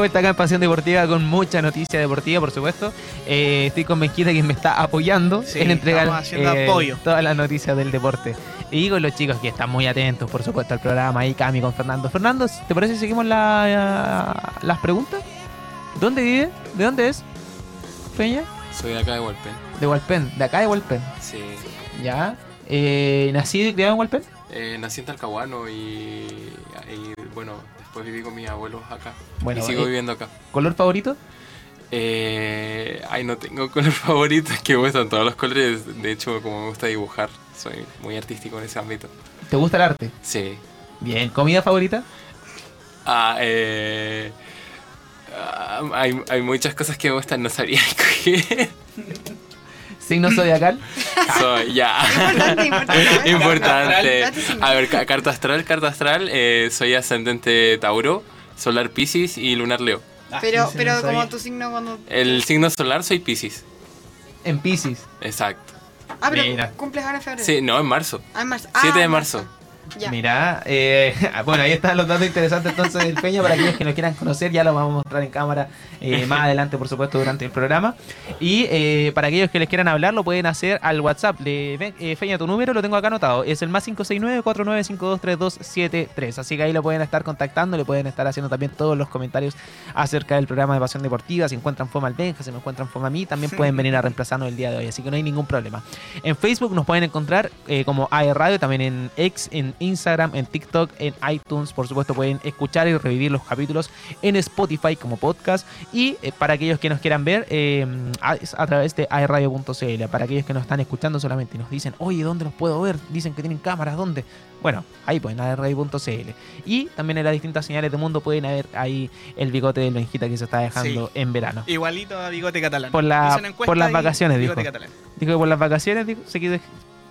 vuelta acá en Pasión Deportiva con mucha noticia deportiva, por supuesto. Eh, estoy con Benquita quien me está apoyando Sí, en entregar eh, apoyo. todas las noticias del deporte. Y con los chicos que están muy atentos, por supuesto, al programa. Ahí Cami con Fernando. Fernando, ¿te parece si seguimos la- las preguntas? ¿Dónde vive? ¿De dónde es? Peña? Soy de acá de Hualpén. De Hualpén, de acá de Hualpén. Sí. ¿Ya? Eh, ¿Nacido y criado en Hualpén? Eh, nací en Talcahuano y, y, bueno, después viví con mis abuelos acá. Bueno, y sigo eh, viviendo acá. ¿Color favorito? Eh, ay, no tengo color favorito, es que me gustan todos los colores. De hecho, como me gusta dibujar, soy muy artístico en ese ámbito. ¿Te gusta el arte? Sí. Bien. ¿Comida favorita? Ah, eh, ah, hay, hay muchas cosas que me gustan, no sabría escoger. ¿Signo zodiacal? Soy, ya. Importante, importante. Importante. A ver, ca- carta astral, carta astral. eh, soy ascendente Tauro, solar Pisces y lunar Leo. Pero, sí, pero no como tu signo cuando... El signo solar soy Pisces. En Pisces. Exacto. Ah, pero Mira. cumples ahora en febrero. Sí, no, en marzo. Ah, en marzo. 7 Ah, de marzo. Ya. Mira, eh, bueno, ahí están los datos interesantes entonces del Peña para aquellos que nos quieran conocer, ya lo vamos a mostrar en cámara eh, más adelante, por supuesto, durante el programa. Y eh, para aquellos que les quieran hablar, lo pueden hacer al WhatsApp Ven- eh, Feña, tu número lo tengo acá anotado, es el más 569-4952-3273. Así que ahí lo pueden estar contactando, le pueden estar haciendo también todos los comentarios acerca del programa de Pasión Deportiva. Si encuentran foma al Benja, si me encuentran foma a mí, también pueden venir a reemplazarnos el día de hoy, así que no hay ningún problema. En Facebook nos pueden encontrar eh, como AE Radio, también en X, en Instagram, en TikTok, en iTunes. Por supuesto, pueden escuchar y revivir los capítulos en Spotify como podcast. Y eh, para aquellos que nos quieran ver, eh, a, través de aeradio.cl. Para aquellos que nos están escuchando solamente y nos dicen, oye, ¿dónde los puedo ver? Dicen que tienen cámaras, ¿dónde? Bueno, ahí pueden, aeradio.cl. Y también en las distintas señales del mundo pueden ver ahí el bigote de Benjita que se está dejando en verano. Igualito a Bigote Catalán. Por la- las vacaciones, dijo. Catalán. Dijo que por las vacaciones dijo, se que,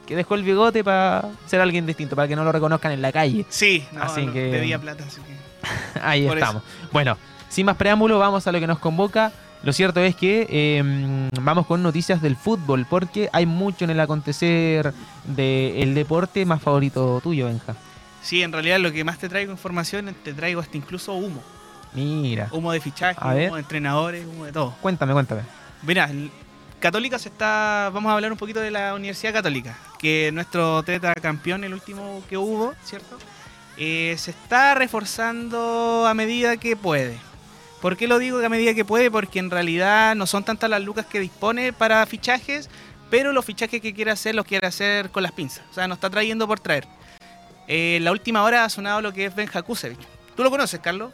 que dejó el bigote para ser alguien distinto, para que no lo reconozcan en la calle. Sí, no, Así no, que- debía plata, así que... Ahí Por estamos. Bueno, sin más preámbulo, vamos a lo que nos convoca. Lo cierto es que eh, vamos con noticias del fútbol, porque hay mucho en el acontecer del deporte más favorito tuyo, Benja. Sí, en realidad lo que más te traigo información, te traigo hasta incluso humo. Mira, Humo de fichaje, humo de entrenadores, humo de todo. cuéntame, cuéntame. Mira, el- Católica se está. Vamos a hablar un poquito de la Universidad Católica, que nuestro campeón, el último que hubo, ¿cierto? Eh, se está reforzando a medida que puede. ¿Por qué lo digo a medida que puede? Porque en realidad no son tantas las lucas que dispone para fichajes, pero los fichajes que quiere hacer los quiere hacer con las pinzas. O sea, no está trayendo por traer. Eh, en la última hora ha sonado lo que es Benja Kusevich. ¿Tú lo conoces, Carlos?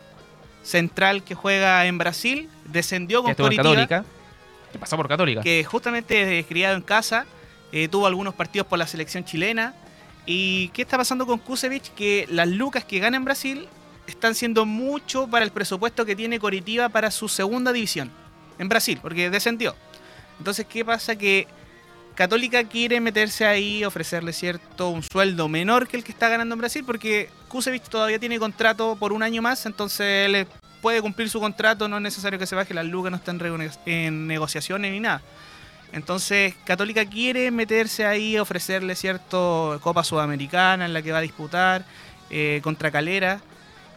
Central que juega en Brasil, descendió con Coritiba Católica. Que pasó por Católica. que justamente es criado en casa, eh, tuvo algunos partidos por la selección chilena. ¿Y qué está pasando con Kusevich? Que las lucas que gana en Brasil están siendo mucho para el presupuesto que tiene Coritiba para su segunda división en Brasil, porque descendió. Entonces, ¿qué pasa? Que Católica quiere meterse ahí, ofrecerle cierto un sueldo menor que el que está ganando en Brasil, porque Kusevich todavía tiene contrato por un año más, entonces él puede cumplir su contrato, no es necesario que se baje, las lucas no rego- en negociaciones ni nada. Entonces, Católica quiere meterse ahí, ofrecerle cierto Copa Sudamericana en la que va a disputar eh, contra Calera.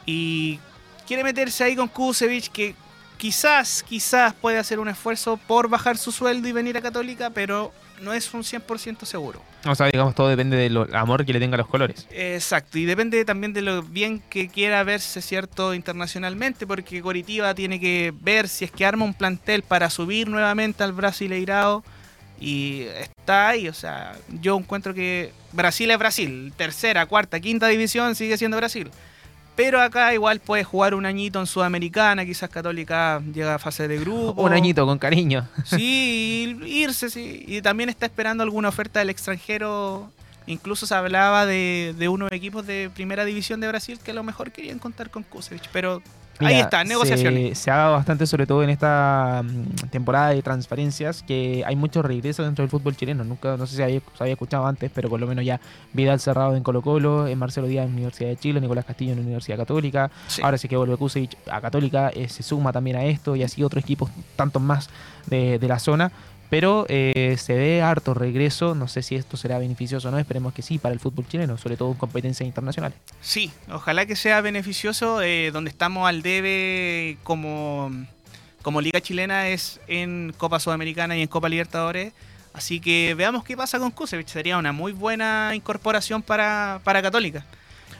Y quiere meterse ahí con Kusevich, que quizás, quizás puede hacer un esfuerzo por bajar su sueldo y venir a Católica, pero no es un 100% seguro. O sea, digamos, todo depende del amor que le tenga a los colores. Exacto, y depende también de lo bien que quiera verse, ¿cierto?, internacionalmente, porque Coritiba tiene que ver si es que arma un plantel para subir nuevamente al Brasileirao, y está ahí, o sea, yo encuentro que Brasil es Brasil, tercera, cuarta, quinta división sigue siendo Brasil. Pero acá igual puede jugar un añito en Sudamericana, quizás Católica llega a fase de grupo. Un añito, con cariño. Sí, irse, sí. Y también está esperando alguna oferta del extranjero. Incluso se hablaba de, de unos equipos de primera división de Brasil que a lo mejor querían contar con Kusevich. Pero ahí está, negociaciones. Se, se ha dado bastante, sobre todo en esta mm, temporada de transferencias, que hay muchos regresos dentro del fútbol chileno. Nunca, no sé si había, se había escuchado antes, pero por lo menos ya Vidal cerrado en Colo Colo, en Marcelo Díaz en Universidad de Chile, Nicolás Castillo en Universidad Católica. Sí. Ahora sí que vuelve Kusevich a Católica, eh, se suma también a esto y así otros equipos, tantos más de, de la zona. Pero eh, se ve harto regreso. No sé si esto será beneficioso o no. Esperemos que sí para el fútbol chileno, sobre todo en competencias internacionales. Sí, ojalá que sea beneficioso. eh, donde estamos al debe como, como Liga Chilena es en Copa Sudamericana y en Copa Libertadores. Así que veamos qué pasa con Kusevich. Sería una muy buena incorporación para, para Católica.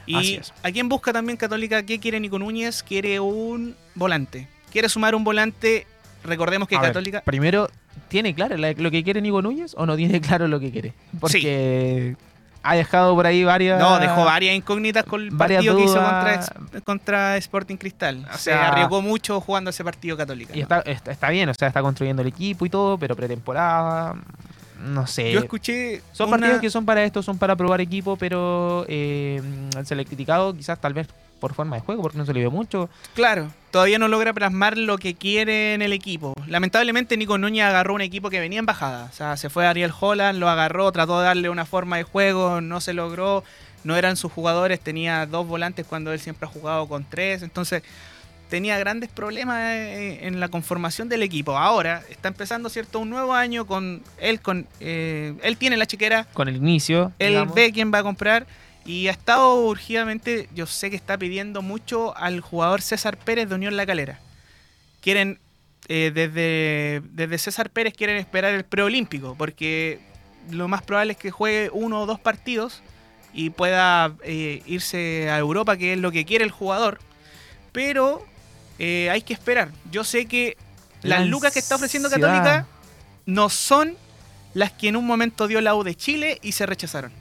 Y a quién busca también Católica, ¿qué quiere Nico Núñez? Quiere un volante. Quiere sumar un volante. Recordemos que A ver, Católica. primero, ¿tiene claro la- lo que quiere Nico Núñez o no tiene claro lo que quiere? Porque ha dejado por ahí varias. No, dejó varias incógnitas con el partido que hizo dudas. contra, Sporting Cristal. O Se sea- arriesgó mucho jugando ese partido Católica. Y ¿no? está, está, está bien, o sea, está construyendo el equipo y todo, pero pretemporada. No sé. Yo escuché. Son una- partidos que son para esto, son para probar equipo, pero eh, se le ha criticado quizás tal vez por forma de juego, porque no se le vio mucho. Claro, todavía no logra plasmar lo que quiere en el equipo. Lamentablemente, Nico Núñez agarró un equipo que venía en bajada. O sea, se fue Ariel Holland, lo agarró, trató de darle una forma de juego, no se logró. No eran sus jugadores, tenía dos volantes cuando él siempre ha jugado con tres. Entonces, tenía grandes problemas eh, en la conformación del equipo. Ahora está empezando, ¿cierto? Un nuevo año con él. con eh, Él tiene la chiquera, Con el inicio. él digamos. ve quién va a comprar y ha estado urgidamente, yo sé que está pidiendo mucho al jugador César Pérez de Unión La Calera. Quieren, eh, desde, desde César Pérez quieren esperar el preolímpico, porque lo más probable es que juegue uno o dos partidos y pueda eh, irse a Europa, que es lo que quiere el jugador. Pero eh, hay que esperar. Yo sé que las La lucas que está ofreciendo. Católica no son las que en un momento dio la U de Chile y se rechazaron.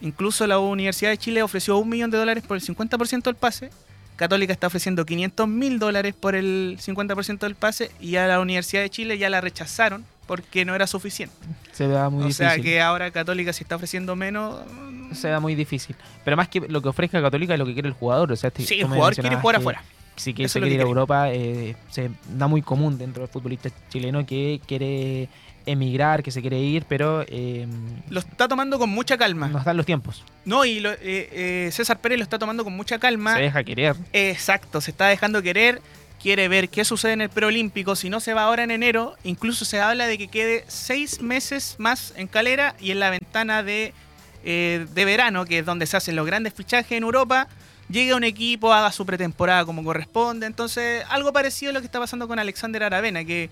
Incluso la Universidad de Chile ofreció un millón de dólares por el 50% del pase. Católica está ofreciendo 500 mil dólares por el 50% del pase y a la Universidad de Chile ya la rechazaron porque no era suficiente. Se vea muy o difícil. sea que ahora Católica si está ofreciendo menos... Se da muy difícil. Pero más que lo que ofrezca Católica es lo que quiere el jugador. O sea, te- Sí, el jugador quiere jugar afuera. Si quiere, se ir a. Europa, eh, se da muy común dentro del futbolista chileno que quiere emigrar, que se quiere ir, pero eh, Lo está tomando con mucha calma. nos dan los tiempos. No, y lo- eh, eh, César Pérez lo está tomando con mucha calma. Se deja querer. Exacto, se está dejando querer, quiere ver qué sucede en el preolímpico, si no se va ahora en enero, incluso se habla de que quede seis meses más en Calera y en la ventana de, eh, de verano, que es donde se hacen los grandes fichajes en Europa, llegue un equipo, haga su pretemporada como corresponde, entonces algo parecido a lo que está pasando con Alexander Aravena, que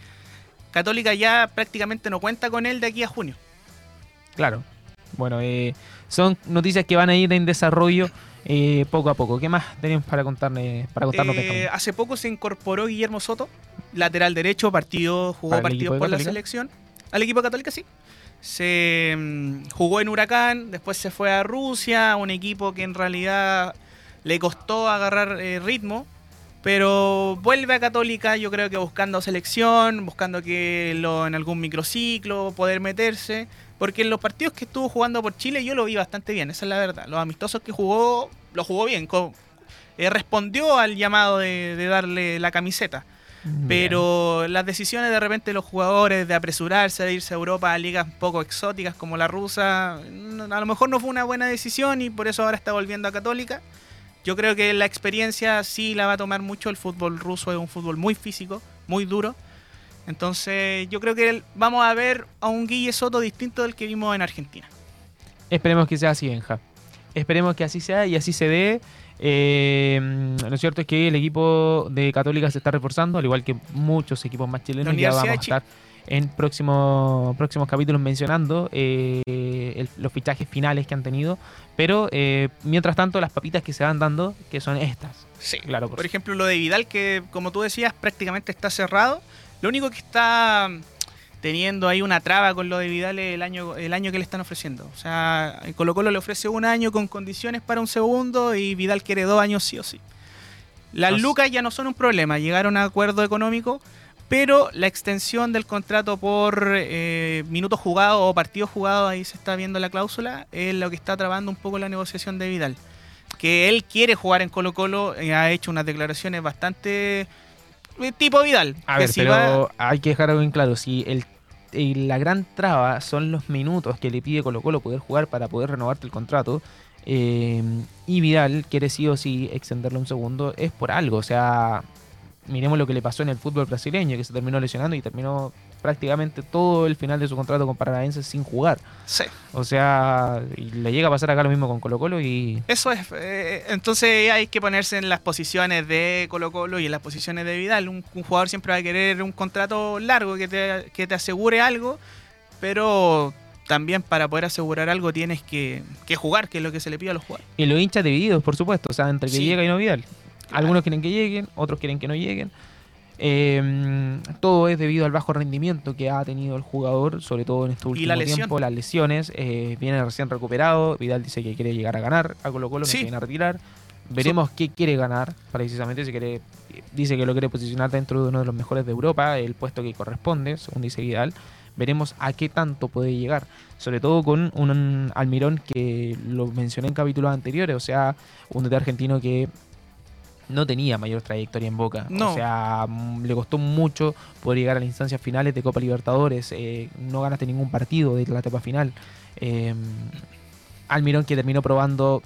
Católica ya prácticamente no cuenta con él de aquí a junio. Claro. Bueno, eh, son noticias que van a ir en desarrollo eh, poco a poco. ¿Qué más tenemos para contarle, para contarnos, Eh, hace poco se incorporó Guillermo Soto, lateral derecho, partido, jugó ¿Para el equipo partidos por la selección. Al equipo católica sí. Se mm, jugó en Huracán, después se fue a Rusia, un equipo que en realidad le costó agarrar eh, ritmo, pero vuelve a Católica, yo creo que buscando selección, buscando que lo, en algún microciclo poder meterse, porque en los partidos que estuvo jugando por Chile yo lo vi bastante bien, esa es la verdad. Los amistosos que jugó, lo jugó bien, co- eh, respondió al llamado de, de darle la camiseta. Bien. Pero las decisiones de repente de los jugadores de apresurarse, de irse a Europa a ligas un poco exóticas como la rusa, a lo mejor no fue una buena decisión y por eso ahora está volviendo a Católica. Yo creo que la experiencia sí la va a tomar mucho. El fútbol ruso es un fútbol muy físico, muy duro. Entonces yo creo que vamos a ver a un Guille Soto distinto del que vimos en Argentina. Esperemos que sea así, Benja. Esperemos que así sea y así se dé. Eh, lo cierto es que el equipo de Católica se está reforzando, al igual que muchos equipos más chilenos. Ya vamos a estar en próximos próximos capítulos mencionando eh, el- los fichajes finales que han tenido. Pero eh, mientras tanto, las papitas que se van dando, que son estas. Sí. Claro, por Por ejemplo, lo de Vidal, que como tú decías, prácticamente está cerrado. Lo único que está teniendo ahí una traba con lo de Vidal es el año, el año que le están ofreciendo. O sea, Colo Colo le ofrece un año con condiciones para un segundo y Vidal quiere dos años sí o sí. Las lucas ya no son un problema, llegaron a acuerdo económico, pero la extensión del contrato por eh, minutos jugados o partidos jugados, ahí se está viendo la cláusula, es lo que está trabando un poco la negociación de Vidal que él quiere jugar en Colo Colo, eh, ha hecho unas declaraciones bastante eh, tipo Vidal. A que ver, si pero va- hay que dejar algo en claro. Si el, y la gran traba son los minutos que le pide Colo Colo poder jugar para poder renovarte el contrato, eh, y Vidal quiere sí o sí extenderlo un segundo, es por algo. O sea, miremos lo que le pasó en el fútbol brasileño, que se terminó lesionando y terminó prácticamente todo el final de su contrato con Paranaense sin jugar. Sí. O sea, y le llega a pasar acá lo mismo con Colo Colo y... Eso es. eh, entonces hay que ponerse en las posiciones de Colo Colo y en las posiciones de Vidal. Un, un jugador siempre va a querer un contrato largo que te, que te asegure algo, pero también para poder asegurar algo tienes que, que jugar, que es lo que se le pide a los jugadores. Y los hinchas divididos, por supuesto, o sea, entre que Sí. llega y no Vidal. Algunos quieren que lleguen, otros quieren que no lleguen. Eh, todo es debido al bajo rendimiento que ha tenido el jugador, sobre todo en este último la tiempo, las lesiones. eh, viene recién recuperado. Vidal dice que quiere llegar a ganar a Colo Colo, que Sí. viene a retirar. Veremos qué quiere ganar, precisamente. Si quiere, dice que lo quiere posicionar dentro de uno de los mejores de Europa, el puesto que corresponde, según dice Vidal. Veremos a qué tanto puede llegar. Sobre todo con un Almirón que lo mencioné en capítulos anteriores, o sea, un DT argentino que no tenía mayor trayectoria en Boca. No. O sea, mm, le costó mucho poder llegar a las instancias finales de Copa Libertadores. eh, no ganaste ningún partido de la etapa final. Eh, Almirón que terminó probando,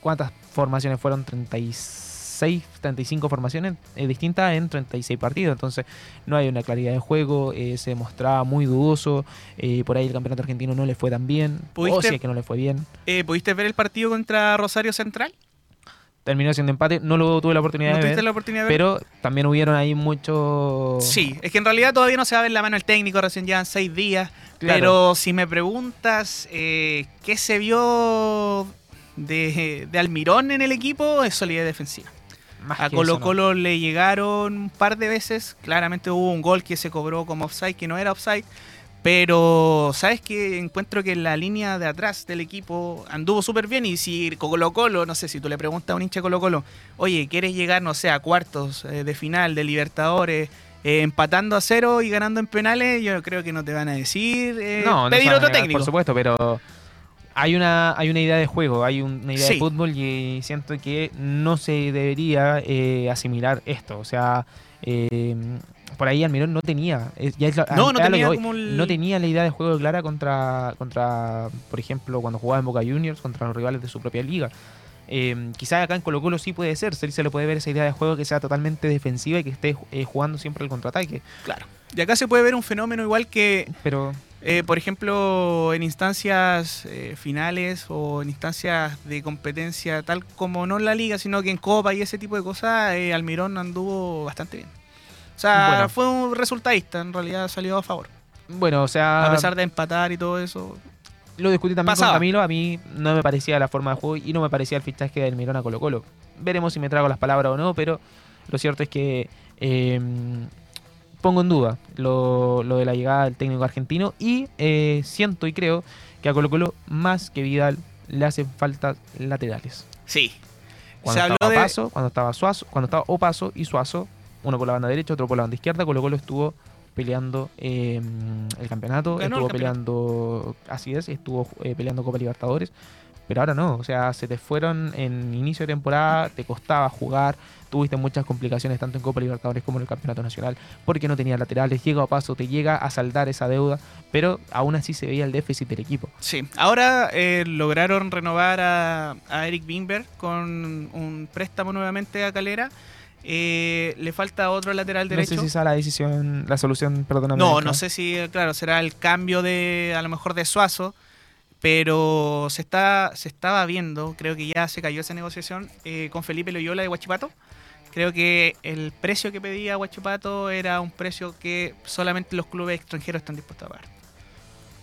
¿cuántas formaciones fueron? 36, 35 formaciones eh, distintas en 36 partidos. Entonces no hay una claridad de juego, eh, se mostraba muy dudoso. eh, por ahí el campeonato argentino no le fue tan bien. O ¿Pudiste- si es que no le fue bien. ¿Pudiste ver el partido contra Rosario Central? Terminó siendo empate, no lo tuve la oportunidad ¿No de ver. la oportunidad de ver? Pero también hubieron ahí muchos. Sí, es que en realidad todavía no se va a ver la mano el técnico, recién llevan seis días. Claro. Pero si me preguntas eh, qué se vio de, de Almirón en el equipo, es solidez defensiva. Más A Colo eso, no. Colo le llegaron un par de veces. Claramente hubo un gol que se cobró como offside, que no era offside. Pero, ¿sabes qué? Encuentro que la línea de atrás del equipo anduvo súper bien. Y si Colo Colo, no sé, si tú le preguntas a un hincha Colo Colo, oye, ¿quieres llegar, no sé, a cuartos eh, de final de Libertadores, eh, empatando a cero y ganando en penales? Yo creo que no te van a decir eh, No, pedir otro negar, técnico. Por supuesto, pero hay una, hay una idea de juego, hay un- una idea Sí. de fútbol y siento que no se debería asimilar esto. O sea, eh, por ahí Almirón no tenía. es- ya es la- No, tenía como el- No tenía la idea de juego clara contra, contra, por ejemplo, cuando jugaba en Boca Juniors, contra los rivales de su propia liga. Eh, quizás acá en Colo Colo sí puede ser, se le puede ver esa idea de juego que sea totalmente defensiva y que esté eh, jugando siempre el contraataque. Claro. Y acá se puede ver un fenómeno igual que Pero Eh, por ejemplo, en instancias eh, finales o en instancias de competencia, tal como no en la liga, sino que en Copa y ese tipo de cosas, eh, Almirón anduvo bastante bien. O sea, Bueno. fue un resultadista, en realidad salió a favor. bueno, o sea, A pesar de empatar y todo eso. lo discutí también Pasaba. con Camilo, a mí no me parecía la forma de juego y no me parecía el fichaje del Mirón a Colo Colo. Veremos si me trago las palabras o no, pero lo cierto es que eh, pongo en duda lo, lo de la llegada del técnico argentino y eh, siento y creo que a Colo Colo más que Vidal le hacen falta laterales. Sí. Cuando Se habló estaba de- Paso, cuando estaba Suazo, cuando estaba Opaso y Suazo, uno por la banda derecha, otro por la banda izquierda, Colo Colo estuvo peleando eh, el campeonato, Ganó estuvo el campeonato. peleando, así es, estuvo eh, peleando Copa Libertadores, pero ahora no, o sea, se te fueron en inicio de temporada, te costaba jugar, tuviste muchas complicaciones tanto en Copa Libertadores como en el Campeonato Nacional, porque no tenía laterales, llega a paso, te llega a saldar esa deuda, pero aún así se veía el déficit del equipo. Sí. Ahora eh, lograron renovar a, a Eric Bimber con un préstamo nuevamente a Calera. Eh, le falta otro lateral derecho. No sé si esa la decisión, la solución, perdóname. No, acá. no sé si, claro, será el cambio de, a lo mejor de Suazo, pero se está se estaba viendo, creo que ya se cayó esa negociación eh, con Felipe Loyola de Huachipato. Creo que el precio que pedía Huachipato era un precio que solamente los clubes extranjeros están dispuestos a pagar.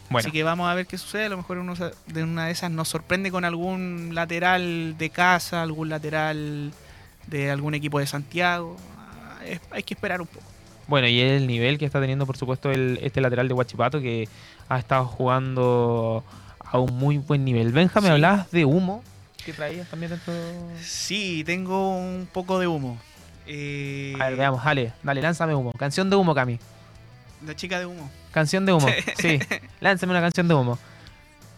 Bueno. Así que vamos a ver qué sucede. A lo mejor uno de una de esas nos sorprende con algún lateral de casa, algún lateral de algún equipo de Santiago. Ah, es- hay que esperar un poco. Bueno, y el nivel que está teniendo, por supuesto, el, este lateral de Huachipato, que ha estado jugando a un muy buen nivel. Benja, ¿me Sí. hablabas de humo? ¿Qué traías también dentro? Sí, tengo un poco de humo. Eh, A ver, veamos, dale, dale, lánzame humo. Canción de humo, Cami. La chica de humo. Canción de humo, sí. Lánzame una canción de humo.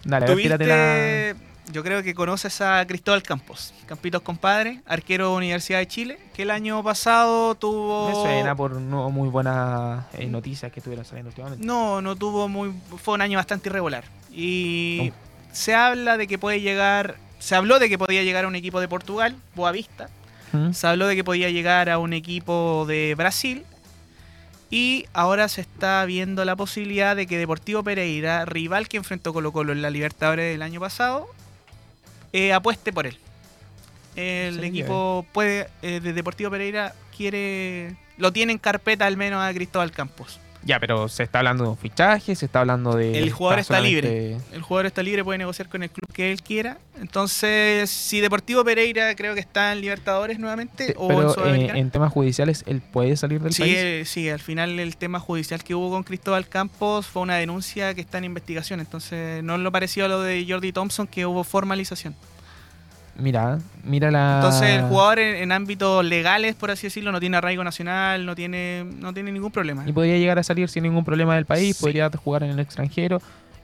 Dale, a ver, tírate la... Yo creo que conoces a Cristóbal Campos, Campitos compadre, arquero de Universidad de Chile, que el año pasado tuvo... Me suena por no muy buenas eh, noticias que estuvieron saliendo últimamente. No, no tuvo muy... Fue un año bastante irregular. Y se habla de que puede llegar... Se habló de que podía llegar a un equipo de Portugal, Boavista. ¿Mm? Se habló de que podía llegar a un equipo de Brasil. Y ahora se está viendo la posibilidad de que Deportivo Pereira, rival que enfrentó Colo Colo en la Libertadores del año pasado, eh, apueste por él. El equipo puede, eh, de Deportivo Pereira quiere, lo tiene en carpeta al menos a Cristóbal Campos. Ya, pero se está hablando de un fichaje, se está hablando de. El jugador está solamente- El jugador está libre, puede negociar con el club que él quiera. Entonces, si Deportivo Pereira creo que está en Libertadores nuevamente Te- o en Pero eh, Sudamericana. en temas judiciales, ¿él puede salir del Sí, país? eh, sí, al final el tema judicial que hubo con Cristóbal Campos fue una denuncia que está en investigación. Entonces, no es lo parecido a lo de Jordi Thompson, que hubo formalización. Mira, mira la. Entonces, el jugador en, en ámbitos legales, por así decirlo, no tiene arraigo nacional, no tiene, no tiene ningún problema. Y podría llegar a salir sin ningún problema del país, Sí. podría jugar en el extranjero.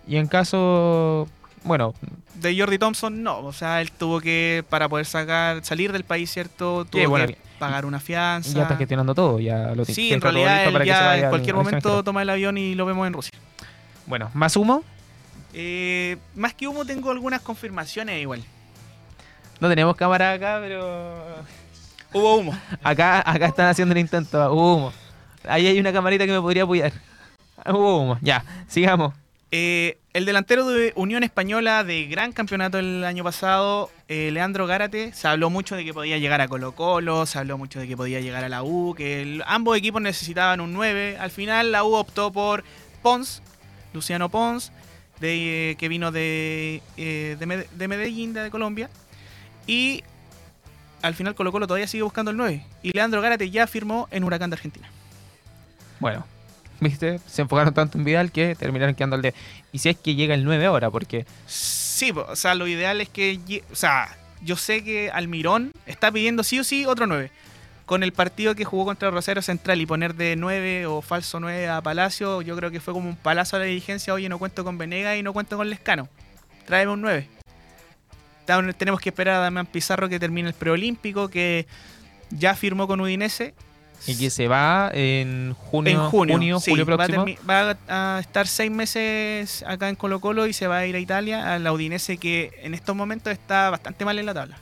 Y en caso. Bueno, De Jordi Thompson, no. O sea, él tuvo que, para poder sacar, salir del país, ¿cierto? Tuvo Sí, bueno, que pagar una fianza. ya está gestionando todo. Ya lo Sí, tiene en todo realidad él ya en al- cualquier al momento toma el avión y lo vemos en Rusia. Bueno, ¿más humo? Eh, más que humo, tengo algunas confirmaciones igual. No tenemos cámara acá, pero. Hubo humo. Acá, acá están haciendo el intento. Hubo humo. Ahí hay una camarita que me podría apoyar. Hubo humo. Ya, sigamos. Eh, el delantero de Unión Española de gran campeonato el año pasado, eh, Leandro Gárate, se habló mucho de que podía llegar a Colo Colo, se habló mucho de que podía llegar a la U, que el- ambos equipos necesitaban un 9. Al final la U optó por Pons, Luciano Pons, de, eh, que vino de, eh, de, Med- de Medellín, de Colombia. Y al final Colo Colo todavía sigue buscando el 9. Y Leandro Gárate ya firmó en Huracán de Argentina. Bueno, ¿viste? Se enfocaron tanto en Vidal que terminaron quedando al de. Y si es que llega el 9 ahora, porque. Sí, o sea, lo ideal es que. O sea, yo sé que Almirón está pidiendo sí o sí otro 9. Con el partido que jugó contra Rosario Central y poner de 9 o falso 9 a Palacio, yo creo que fue como un palazo a la dirigencia. Oye, no cuento con Venega y no cuento con Lescano. Tráeme un 9. Tenemos que esperar a Damián Pizarro que termine el preolímpico, que ya firmó con Udinese. Y que se va en junio, en junio, sí, julio va a próximo. Va, a, estar seis meses acá en Colo Colo y se va a ir a Italia, a la Udinese que en estos momentos está bastante mal en la tabla.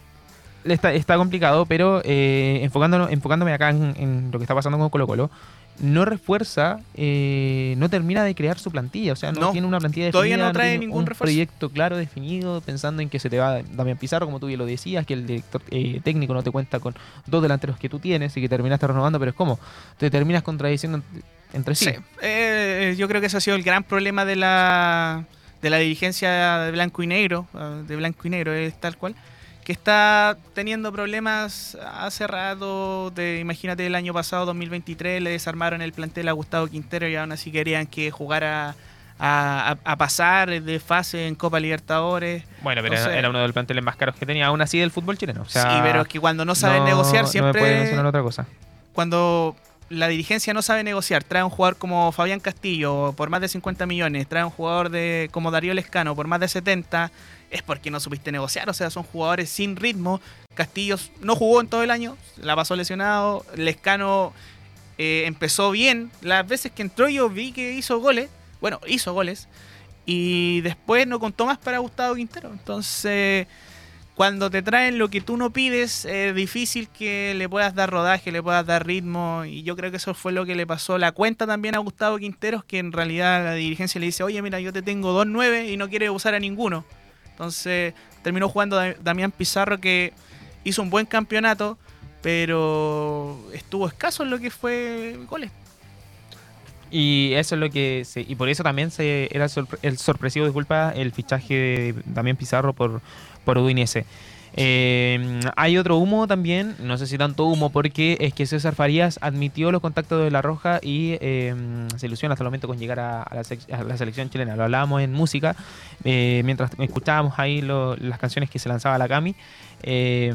Está, está complicado, pero eh, enfocándome acá en, en lo que está pasando con Colo Colo, no refuerza, eh, no termina de crear su plantilla, o sea, no, No, tiene una plantilla todavía definida, no trae tiene ningún un refuerzo. proyecto claro definido, pensando en que se te va Damián Pizarro, como tú bien lo decías, que el director eh, técnico no te cuenta con dos delanteros que tú tienes y que terminaste renovando, pero es como, te terminas contradiciendo ent- entre sí. Sí, eh, yo creo que ese ha sido el gran problema de la, de la dirigencia de Blanco y Negro, eh, de Blanco y Negro, es tal cual, que está teniendo problemas hace rato, de, imagínate el año pasado, 2023, le desarmaron el plantel a Gustavo Quintero y aún así querían que jugara a, a- a pasar de fase en Copa Libertadores. Bueno, pero Entonces- era uno de los planteles más caros que tenía, aún así del fútbol chileno. O sea, sí, pero es que cuando no saben no- negociar No me puede siempre... mencionar otra cosa. cuando la dirigencia no sabe negociar, trae un jugador como Fabián Castillo por más de 50 millones, trae un jugador de como Darío Lescano por más de 70, es porque no supiste negociar, o sea, son jugadores sin ritmo. Castillo no jugó en todo el año, la pasó lesionado, Lescano eh, empezó bien, las veces que entró yo vi que hizo goles, bueno, hizo goles, y después no contó más para Gustavo Quintero, entonces cuando te traen lo que tú no pides, es difícil que le puedas dar rodaje, le puedas dar ritmo. Y yo creo que eso fue lo que le pasó la cuenta también a Gustavo Quinteros, que en realidad la dirigencia le dice, oye, mira, yo te tengo dos nueve y no quiere usar a ninguno. Entonces terminó jugando Da- Damián Pizarro, que hizo un buen campeonato, pero estuvo escaso en lo que fue goles. Y eso es lo que se, y por eso también se era el sorpresivo, disculpa, el fichaje de Damián Pizarro por, por Udinese. Eh, hay otro humo también, no sé si tanto humo, porque es que César Farías admitió los contactos de La Roja y eh, se ilusiona hasta el momento con llegar a, a la, sec- a la selección chilena. Lo hablábamos en música, eh, mientras escuchábamos ahí lo- las canciones que se lanzaba la Cami. Eh,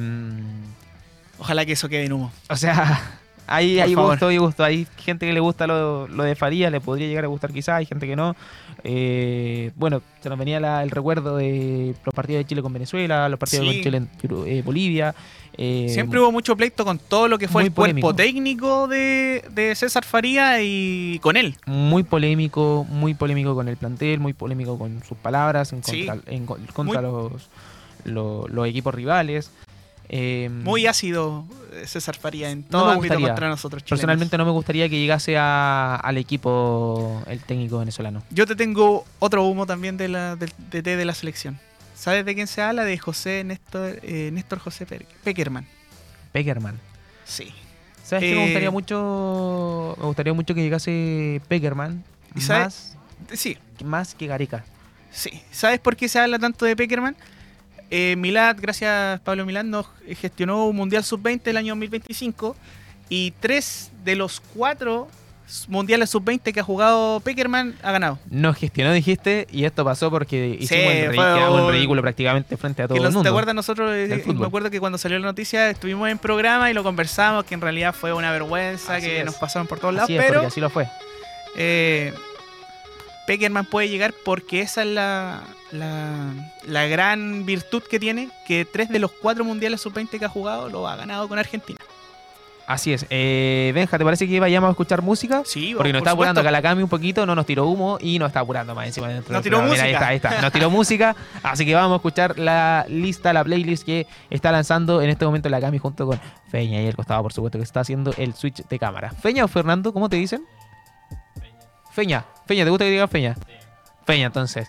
Ojalá que eso quede en humo. o sea, hay, hay gusto y gusto. Hay gente que le gusta lo, lo de Faría, le podría llegar a gustar quizás, hay gente que no. Eh, bueno, se nos venía la- el recuerdo de los partidos de Chile con Venezuela, los partidos Sí. con Chile en eh, Bolivia. eh, Siempre hubo mucho pleito con todo lo que fue el cuerpo polémico. técnico de, de César Faría y con él. Muy polémico, muy polémico con el plantel, muy polémico con sus palabras en Sí. contra, en con- contra Muy- los, los, los equipos rivales. Eh, Muy ácido eh, César Faría en No todo me ámbito gustaría. contra nosotros chilenos. personalmente no me gustaría que llegase a- al equipo el técnico venezolano. Yo te tengo otro humo también de la, del DT de la selección. ¿Sabes de quién se habla? De José Néstor, eh, Néstor José Peckerman. Peckerman. Sí. ¿Sabes qué? Eh, Me gustaría mucho. Me gustaría mucho que llegase Peckerman. ¿Y Más, Sí, más que Gareca. sí. ¿Sabes por qué se habla tanto de Peckerman? Eh, Milad, gracias Pablo Milad, nos gestionó un Mundial Sub-20 el año 2025 y tres de los cuatro Mundiales Sub-20 que ha jugado Peckerman ha ganado. Nos gestionó, dijiste, y esto pasó porque hicimos Sí, fue un- ridículo prácticamente frente a todo Que el los- mundo. ¿Te acuerdas nosotros? eh, Del fútbol. me acuerdo que cuando salió la noticia estuvimos en programa y lo conversamos, que en realidad fue una vergüenza, Así que es. nos pasaron por todos lados, Así es, pero así lo fue. eh, Peckerman puede llegar porque esa es la, la, la gran virtud que tiene, que tres de los cuatro mundiales sub-20 que ha jugado lo ha ganado con Argentina. Así es. Eh, Benja, ¿te parece que vayamos a escuchar música? Sí, Porque nos por está apurando supuesto. acá la Cami un poquito, no nos tiró humo y nos está apurando más encima dentro Nos tiró programa. Mira, música. Ahí está, ahí está. Nos tiró música. Así que vamos a escuchar la lista, la playlist que está lanzando en este momento la Cami junto con Feña y el costado, por supuesto, que está haciendo el switch de cámara. ¿Feña o Fernando? ¿Cómo te dicen? Feña. Feña, ¿te gusta que digan Feña? Feña, entonces.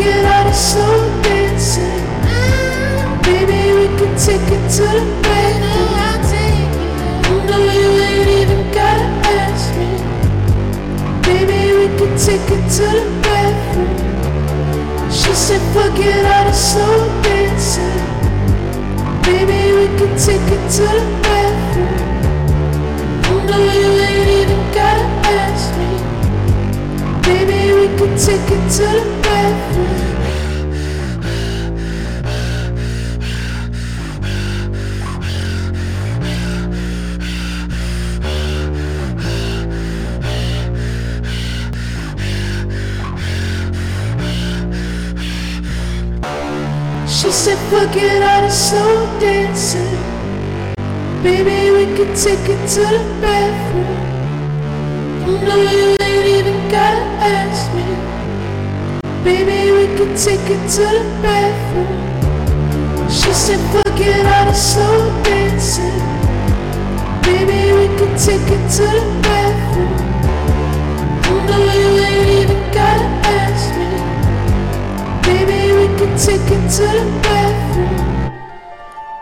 forget all the slow dancing. Baby, we can take it to the bathroom. No, you ain't even gotta ask me. Baby, we can take it to the bathroom. She said, forget all the slow dancing. Baby, we can take it to the bathroom. No, you ain't even gotta take it to the bathroom. She said, forget all the slow dancing. Baby, we can take it to the bathroom. No, you ain't even gotta ask me. Baby, we could take it to the bathroom. She said, forget all the slow dancing. Baby, we could take it to the bathroom. No, you ain't even gotta ask me. Baby, we could take it to the bathroom.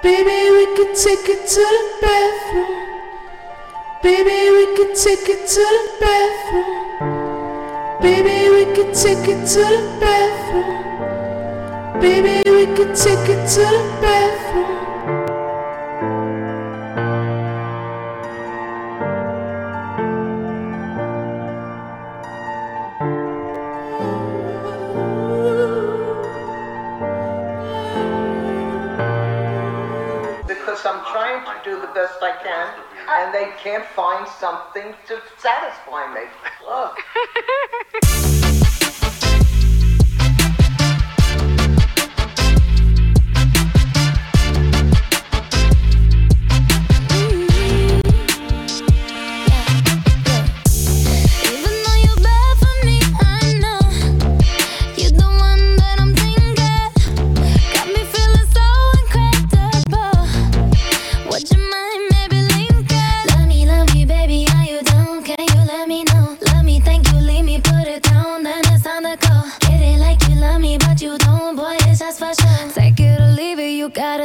Baby, we can take it to the bathroom. Baby, we can take it to the bathroom. Baby, we can take it to the bathroom. Baby, we can take it to the bathroom. because I'm trying to do the best I can, and they can't find something to satisfy me. Ugh.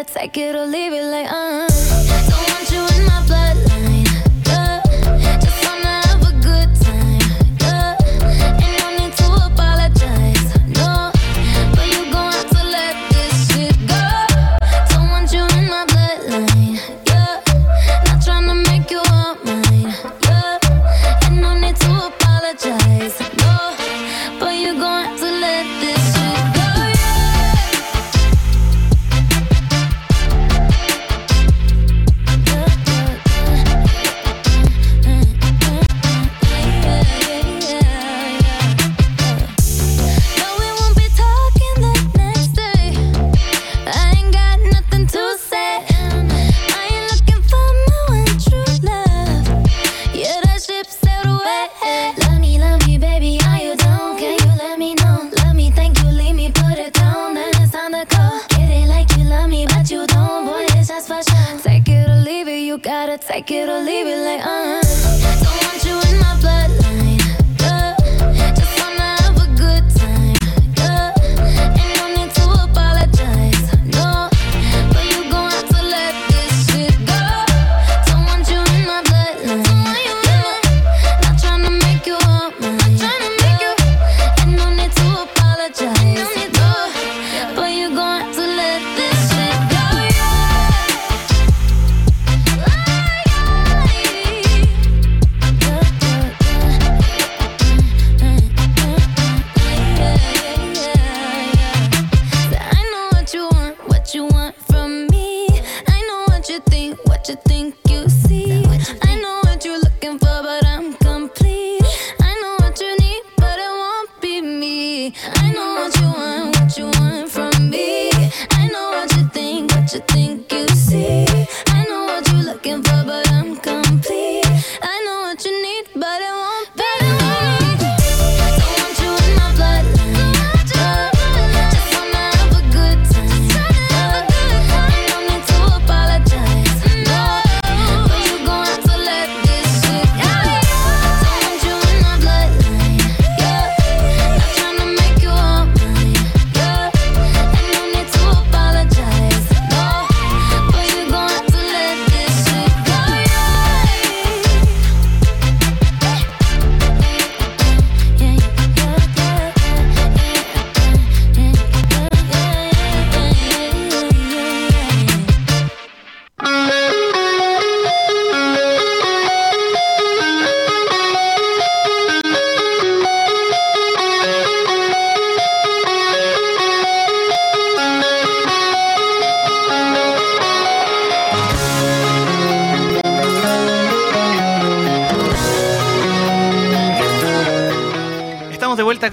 take it or leave it, like uh. Don't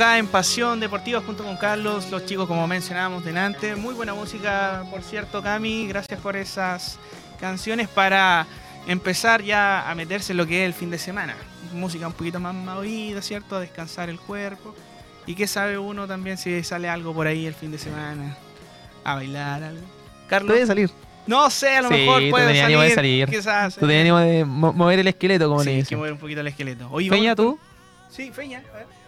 acá en Pasión Deportiva junto con Carlos, los chicos como mencionábamos delante. Muy buena música, por cierto, Cami. Gracias por esas canciones para empezar ya a meterse en lo que es el fin de semana. Música un poquito más movida, ¿cierto? A descansar el cuerpo. Y qué sabe uno también si sale algo por ahí el fin de semana. A bailar algo. Carlos. Puede salir. No sé, a lo Sí, mejor tú puede tenías salir. ánimo de salir. Quizás. Tú tenías ánimo de mo- mover el esqueleto, como sí, le hay que dicen. mover un poquito el esqueleto. Oye, vamos- ¿tú? Sí, Feña. A ver.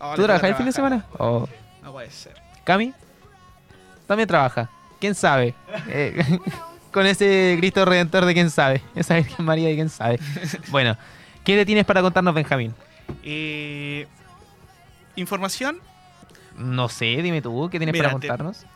Oh, ¿Tú trabajas el fin de semana? Oh. No puede ser. ¿Cami? También trabaja. ¿Quién sabe? Eh, con ese Cristo Redentor de quién sabe. Esa Virgen María de quién sabe. Bueno, ¿qué le tienes para contarnos, Benjamín? Eh, información. No sé, dime tú, ¿qué tienes Mira, para te- contarnos?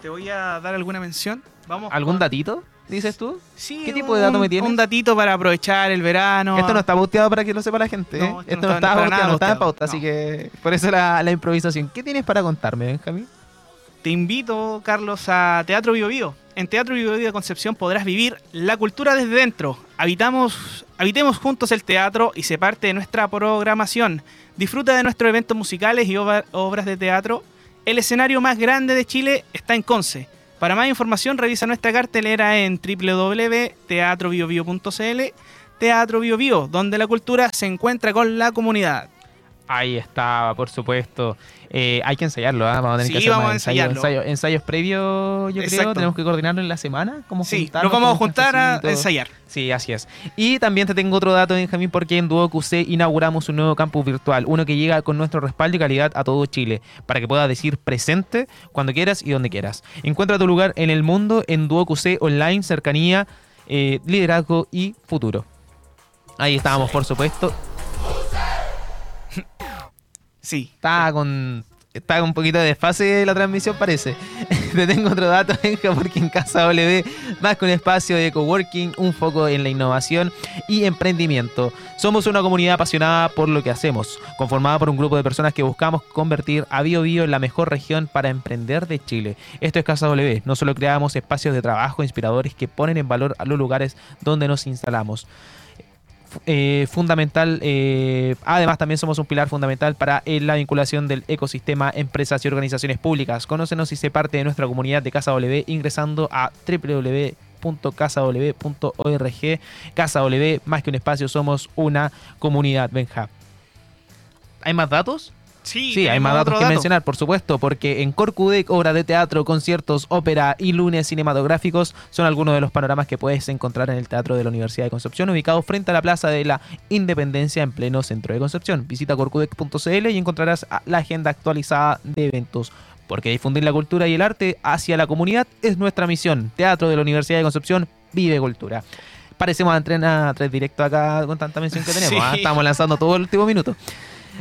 Te voy a dar alguna mención. Vamos. ¿Algún con- datito? ¿Dices tú? Sí, ¿Qué tipo de dato un- me tienes? Un datito para aprovechar el verano. Esto no está pauteado para que lo sepa la gente. No, ¿eh? esto esto no está- no está pauteado, no está en pauta, así que por eso la, la improvisación. ¿Qué tienes para contarme, Benjamín? Te invito, Carlos, a Teatro Bio Bio. En Teatro Bio Bio de Concepción podrás vivir la cultura desde dentro. Habitamos, habitemos juntos el teatro y se parte de nuestra programación. Disfruta de nuestros eventos musicales y obra- obras de teatro. El escenario más grande de Chile está en Conce. Para más información revisa nuestra cartelera en www.teatrobiobio.cl Teatro Bio Bio, donde la cultura se encuentra con la comunidad. Ahí está, por supuesto. Eh, hay que ensayarlo, ¿ah? Vamos a tener Sí, que hacer vamos a ensayos, ensayarlo. ensayos, ensayos previos, yo creo. Tenemos que coordinarlo en la semana. ¿Cómo Sí, nos vamos a juntar a ensayar. Sí, así es. Y también te tengo otro dato, Benjamín, porque en Duo QC inauguramos un nuevo campus virtual, uno que llega con nuestro respaldo y calidad a todo Chile, para que puedas decir presente cuando quieras y donde quieras. Encuentra tu lugar en el mundo en Duo QC Online, cercanía, eh, liderazgo y futuro. Ahí estábamos, por supuesto. Sí. Está con. Está con un poquito de desfase la transmisión, parece. Te tengo otro dato, Benja, porque en Casa W, más que un espacio de coworking, un foco en la innovación y emprendimiento. Somos una comunidad apasionada por lo que hacemos, conformada por un grupo de personas que buscamos convertir a Bio Bio en la mejor región para emprender de Chile. Esto es Casa W. No solo creamos espacios de trabajo inspiradores que ponen en valor a los lugares donde nos instalamos eh, fundamental. eh, además, también somos un pilar fundamental para eh, la vinculación del ecosistema empresas y organizaciones públicas. Conócenos y sé parte de nuestra comunidad de Casa W ingresando a www.casaw.org. Casa W, más que un espacio, somos una comunidad. Benja. ¿Hay más datos? Sí, Sí, hay más datos que dato. mencionar, por supuesto, porque en Corcudec, obra de teatro, conciertos, ópera y lunes cinematográficos son algunos de los panoramas que puedes encontrar en el Teatro de la Universidad de Concepción, ubicado frente a la Plaza de la Independencia en pleno centro de Concepción. Visita corcudec.cl y encontrarás la agenda actualizada de eventos. Porque difundir la cultura y el arte hacia la comunidad es nuestra misión. Teatro de la Universidad de Concepción, vive cultura. Parecemos a entrenar tres directo acá con tanta mención que tenemos. Sí. ¿ah? Estamos lanzando todo el último minuto.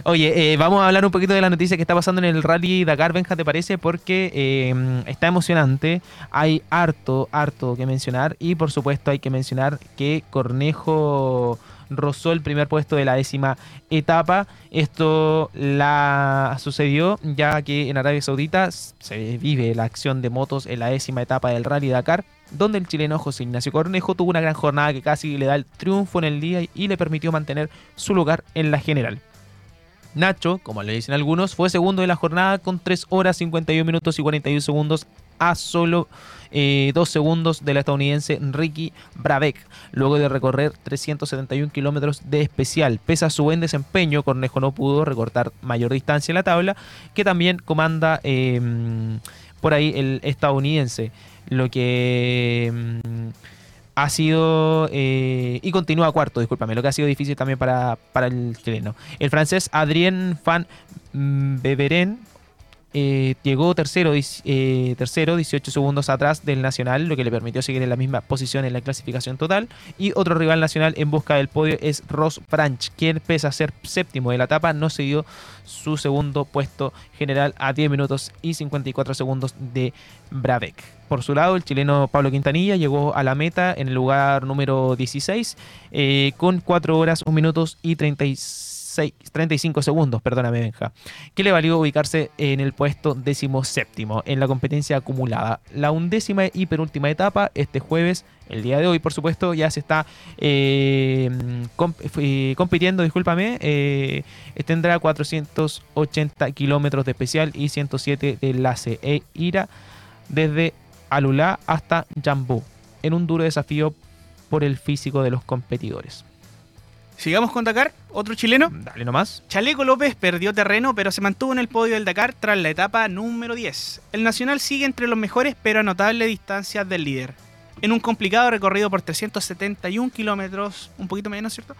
Oye, eh, vamos a hablar un poquito de la noticia que está pasando en el Rally Dakar, Benja, ¿te parece? Porque eh, está emocionante, hay harto, harto que mencionar y por supuesto hay que mencionar que Cornejo rozó el primer puesto de la décima etapa. Esto la sucedió ya que en Arabia Saudita se vive la acción de motos en la décima etapa del Rally Dakar, donde el chileno José Ignacio Cornejo tuvo una gran jornada que casi le da el triunfo en el día y le permitió mantener su lugar en la general. Nacho, como le dicen algunos, fue segundo de la jornada con 3 horas 51 minutos y 41 segundos a solo 2 segundos de la estadounidense Ricky Brabeck, luego de recorrer 371 kilómetros de especial. Pese a su buen desempeño, Cornejo no pudo recortar mayor distancia en la tabla, que también comanda eh, por ahí el estadounidense, lo que... mm, ha sido eh, y continúa cuarto, discúlpame, lo que ha sido difícil también para, para el chileno. El francés Adrien Van Beveren eh, llegó tercero, eh, tercero, 18 segundos atrás del Nacional, lo que le permitió seguir en la misma posición en la clasificación total. Y otro rival nacional en busca del podio es Ross Branch, quien pese a ser séptimo de la etapa, no se dio su segundo puesto general a 10 minutos y 54 segundos de Brabeck. Por su lado, el chileno Pablo Quintanilla llegó a la meta en el lugar número 16 eh, con 4 horas, 1 minutos y 36 35 segundos, perdóname Benja, que le valió ubicarse en el puesto décimo séptimo en la competencia acumulada. La undécima y penúltima etapa, este jueves, el día de hoy, por supuesto, ya se está eh, eh, compitiendo, discúlpame, eh, tendrá 480 kilómetros de especial y 107 de enlace e irá desde Alulá hasta Jambú, en un duro desafío por el físico de los competidores. Sigamos con Dakar, otro chileno. Dale nomás. Chaleco López perdió terreno, pero se mantuvo en el podio del Dakar tras la etapa número 10. El Nacional sigue entre los mejores, pero a notable distancia del líder. En un complicado recorrido por 371 kilómetros, un poquito menos, ¿cierto?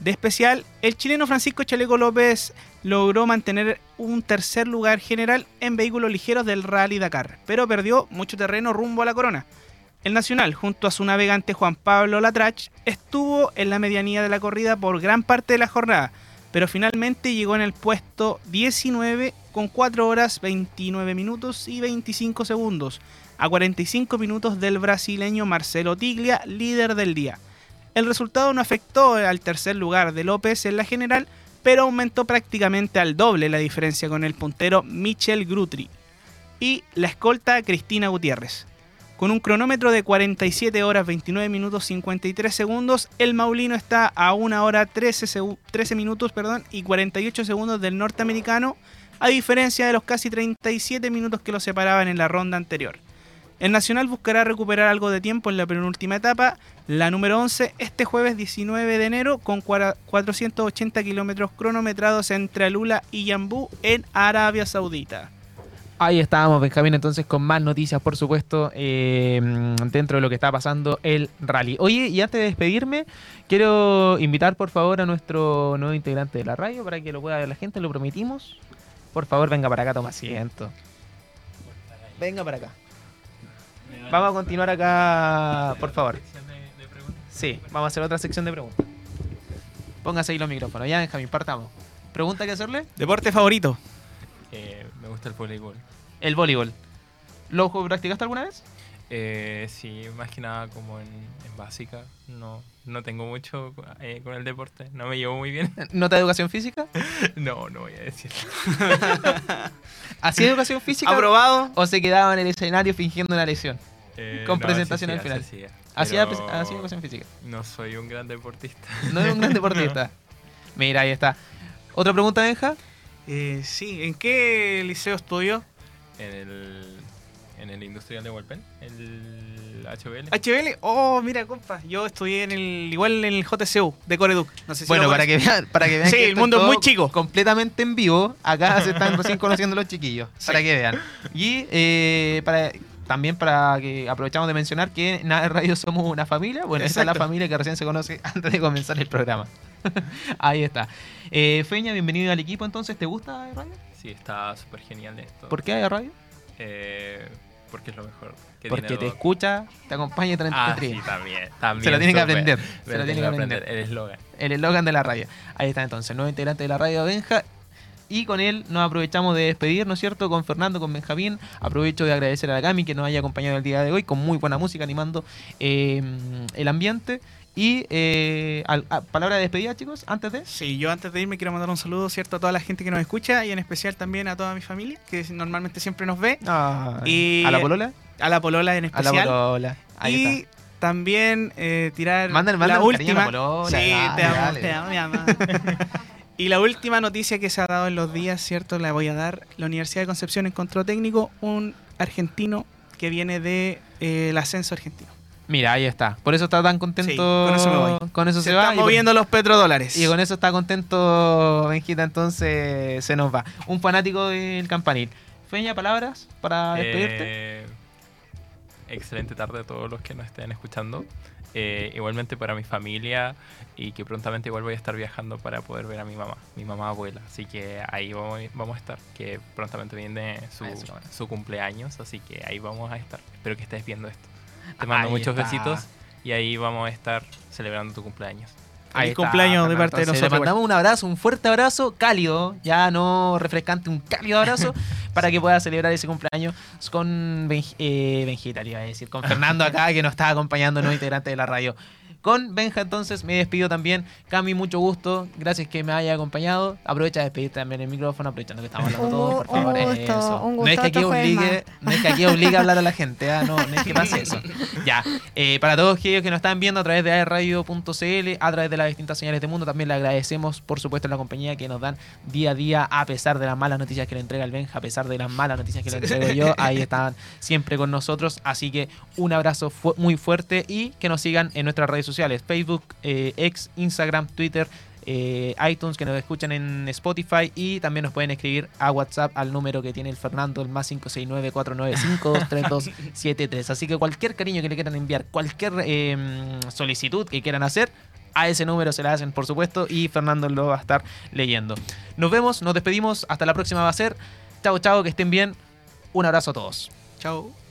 De especial, el chileno Francisco Chaleco López logró mantener un tercer lugar general en vehículos ligeros del Rally Dakar, pero perdió mucho terreno rumbo a la corona. El Nacional, junto a su navegante Juan Pablo Latrach, estuvo en la medianía de la corrida por gran parte de la jornada, pero finalmente llegó en el puesto 19 con 4 horas 29 minutos y 25 segundos, a 45 minutos del brasileño Marcelo Tiglia, líder del día. El resultado no afectó al tercer lugar de López en la general, pero aumentó prácticamente al doble la diferencia con el puntero Michel Grutri y la escolta Cristina Gutiérrez. Con un cronómetro de 47 horas 29 minutos 53 segundos, el Maulino está a 1 hora 13, segu- 13 minutos perdón, y 48 segundos del norteamericano, a diferencia de los casi 37 minutos que lo separaban en la ronda anterior. El Nacional buscará recuperar algo de tiempo en la penúltima etapa, la número 11, este jueves 19 de enero, con cua- 480 kilómetros cronometrados entre Alula y Yambú en Arabia Saudita. Ahí estábamos, Benjamín, entonces con más noticias, por supuesto, eh, dentro de lo que está pasando el rally. Oye, y antes de despedirme, quiero invitar por favor a nuestro nuevo integrante de la radio para que lo pueda ver la gente, lo prometimos. Por favor, venga para acá, toma asiento. Venga para acá. Vamos a continuar acá, por favor. Sí, vamos a hacer otra sección de preguntas. Póngase ahí los micrófonos. Ya, Benjamín, partamos. ¿Pregunta que hacerle? ¿Deporte favorito? Eh, gusta el voleibol. El voleibol. ¿Lo practicaste alguna vez? Eh, sí, más que nada como en, en básica. No, no tengo mucho eh, con el deporte. No me llevo muy bien. ¿Nota de educación física? no, no voy a decirlo. ¿Hacía educación física? ¿Aprobado? ¿O se quedaba en el escenario fingiendo una lesión? Eh, Con no, presentación sí, al final. sí, sí, Hacía, pres- hacía educación física. No soy un gran deportista. No es un gran deportista. Mira, ahí está. ¿Otra pregunta, Benja? Eh, sí, ¿en qué liceo estudió? En el en el industrial de Hualpén, el HBL. HBL, oh, mira, compa, yo estudié en el, igual en el JCU de Coreduc. No sé si Bueno, para que vean, para que vean Sí, que el mundo es muy chico. Completamente en vivo. Acá se están recién conociendo los chiquillos. Para que vean. Y eh, para también para que aprovechamos de mencionar que en Nada Radio somos una familia. Bueno, esta es la familia que recién se conoce antes de comenzar el programa. Ahí está. Eh, Feña, bienvenido al equipo entonces. ¿Te gusta radio? Sí, está súper genial esto. ¿Por qué de radio? Eh, porque es lo mejor. que Porque tiene te escucha, te acompaña y te Ah, sí, también, también. Se lo tiene que aprender. Se lo lo tiene que aprender. El eslogan. el eslogan de la radio. Ahí está entonces, nuevo integrante de la radio Benja. Y con él nos aprovechamos de despedir, ¿no es cierto? Con Fernando, con Benjamín. Aprovecho de agradecer a la Cami que nos haya acompañado el día de hoy con muy buena música, animando eh, el ambiente. Y eh, a- palabra de despedida, chicos, antes de. Sí, yo antes de irme quiero mandar un saludo, ¿cierto? A toda la gente que nos escucha y en especial también a toda mi familia, que normalmente siempre nos ve. Y- a la polola. A la Polola en A la especial. polola. Ahí y está. también eh, tirar Mándale- la mándale un cariño a última. la polola, sí, dale, te amo, dale. te amo, mi. y la última noticia que se ha dado en los días, ¿cierto? La voy a dar. La Universidad de Concepción encontró técnico un argentino que viene de eh, el ascenso argentino. Mira, ahí está. Por eso está tan contento. Sí, con eso me voy. Con eso se, se va. están moviendo los petrodólares. Y con eso está contento Benjita, entonces se nos va. Un fanático del campanil. Feña, palabras para despedirte. Eh, excelente tarde a todos los que nos estén escuchando. Eh, igualmente para mi familia y que prontamente igual voy a estar viajando para poder ver a mi mamá, mi mamá abuela. Así que ahí vamos, vamos a estar, que prontamente viene su, Ahí su cumpleaños, así que ahí vamos a estar. Espero que estés viendo esto. Te mando Ahí muchos está. besitos y ahí vamos a estar celebrando tu cumpleaños. Feliz está, cumpleaños de parte de nosotros, Le mandamos un abrazo, un fuerte abrazo, cálido, ya no refrescante, un cálido abrazo para que pueda celebrar ese cumpleaños con Benj- eh, Benjita, le iba a decir, con Fernando acá que nos está acompañando, no integrante de la radio. Con Benja entonces me despido también. Cami, mucho gusto. Gracias que me haya acompañado. Aprovecha de despedirte también el micrófono, aprovechando que estamos hablando todos, por favor. un gusto, Eso. un no es que aquí obligue, no es que aquí obligue a hablar a la gente, ¿ah? no, no es que pase eso. Ya, eh, para todos aquellos que nos están viendo a través de radio.cl, a través de las distintas señales de mundo, también le agradecemos, por supuesto, la compañía que nos dan día a día, a pesar de las malas noticias que le entrega el Benja, a pesar de las malas noticias que le entrego yo, ahí están siempre con nosotros. Así que un abrazo fu- muy fuerte y que nos sigan en nuestras redes sociales: Facebook, eh, X, Instagram, Twitter. eh, iTunes que nos escuchan en Spotify y también nos pueden escribir a WhatsApp al número que tiene el Fernando, el más 569-495-3273. Así que cualquier cariño que le quieran enviar, cualquier eh, solicitud que quieran hacer, a ese número se la hacen, por supuesto, y Fernando lo va a estar leyendo. Nos vemos, nos despedimos, hasta la próxima va a ser. Chao, chao, que estén bien. Un abrazo a todos. Chao.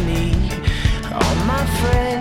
money. All my friends.